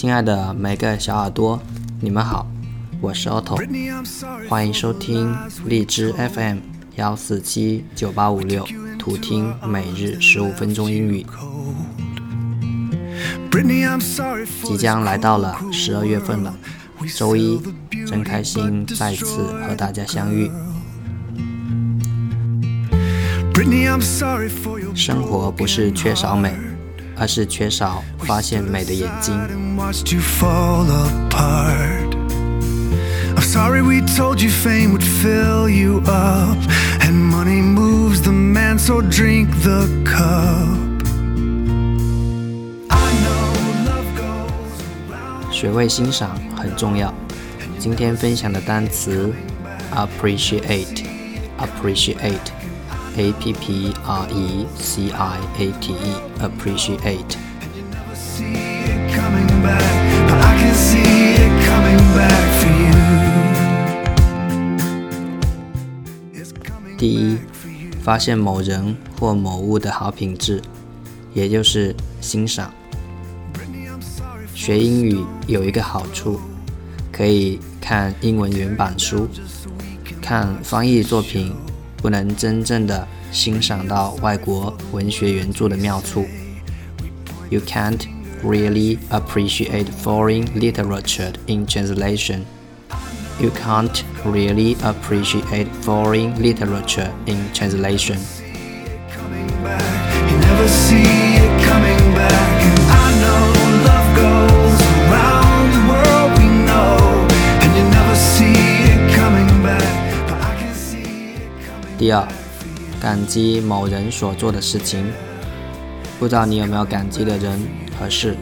亲爱的每个小耳朵，你们好，我是 Otto，欢迎收听荔枝 FM 幺四七九八五六，图听每日十五分钟英语。即将来到了十二月份了，周一，真开心再次和大家相遇。生活不是缺少美，而是缺少发现美的眼睛。学会欣赏很重要。今天分享的单词，appreciate，appreciate。A P P R E C I A T E，appreciate。第一，发现某人或某物的好品质，也就是欣赏。学英语有一个好处，可以看英文原版书，看翻译作品。不能真正的欣赏到外国文学原着的妙处。You can't really appreciate foreign literature in translation. You can't really appreciate foreign literature in translation. 第二，感激某人所做的事情。不知道你有没有感激的人和事？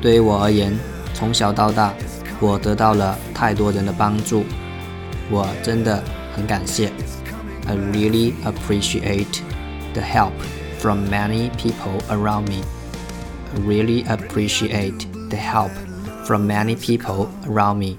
对于我而言，从小到大，我得到了太多人的帮助，我真的很感谢。I really appreciate the help from many people around me. I really appreciate the help from many people around me.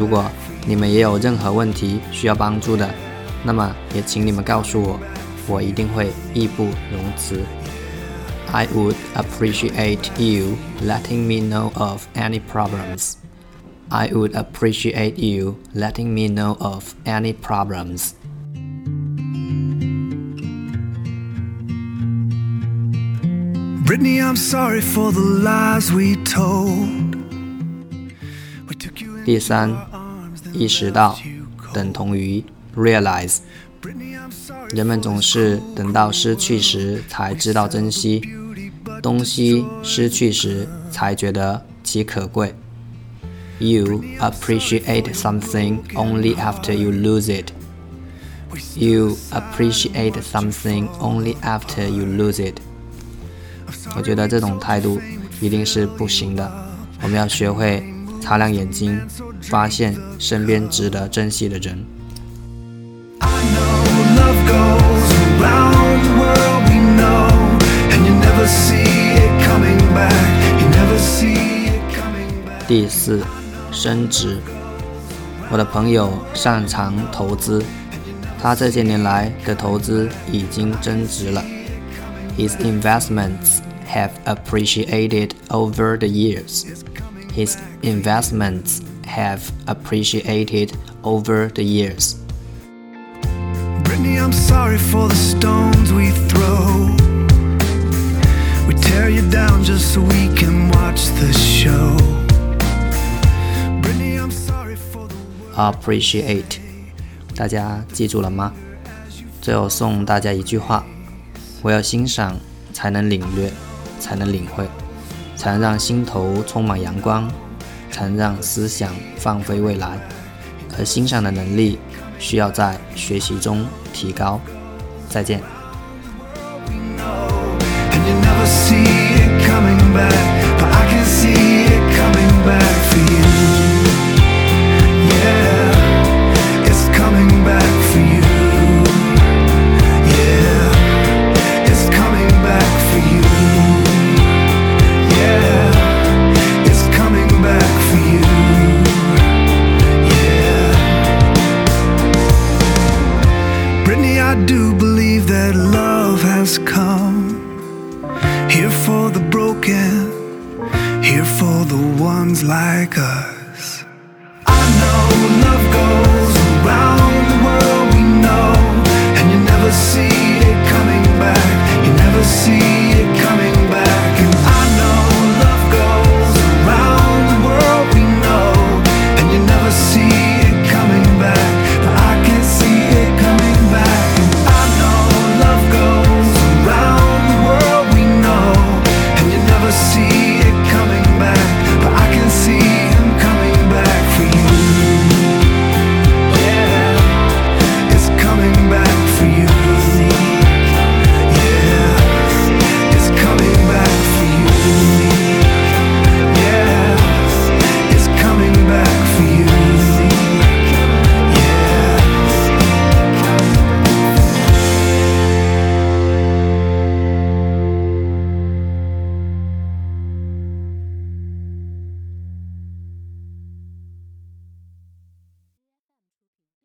如果你们也有任何问题需要帮助的，那么也请你们告诉我，我一定会义不容辞。I would appreciate you letting me know of any problems. I would appreciate you letting me know of any problems. Brittany, I'm sorry for the lies we told. 第三， 意识到等同于 realize。人们总是等到失去时才知道珍惜，东西失去时才觉得其可贵。You appreciate something only after you lose it. You appreciate something only after you lose it. 我觉得这种态度一定是不行的。我们要学会。擦亮眼睛，发现身边值得珍惜的人。第四，升值。我的朋友擅长投资，他这些年来的投资已经增值了。His investments have appreciated over the years. His investments have appreciated over the years. Brittany, I'm sorry for the stones we throw. We tear you down just so we can watch the show. Brittany, I'm sorry for the appreciate. 大家记住了吗？最后送大家一句话：我要欣赏，才能领略，才能领会。 常让心头充满阳光，常让思想放飞未来。而欣赏的能力需要在学习中提高。再见。Never see it coming back, but I can see I do believe that love has come. Here for the broken, here for the ones like us. I know love goes around the world, we know, and you never see it coming back. You never see it coming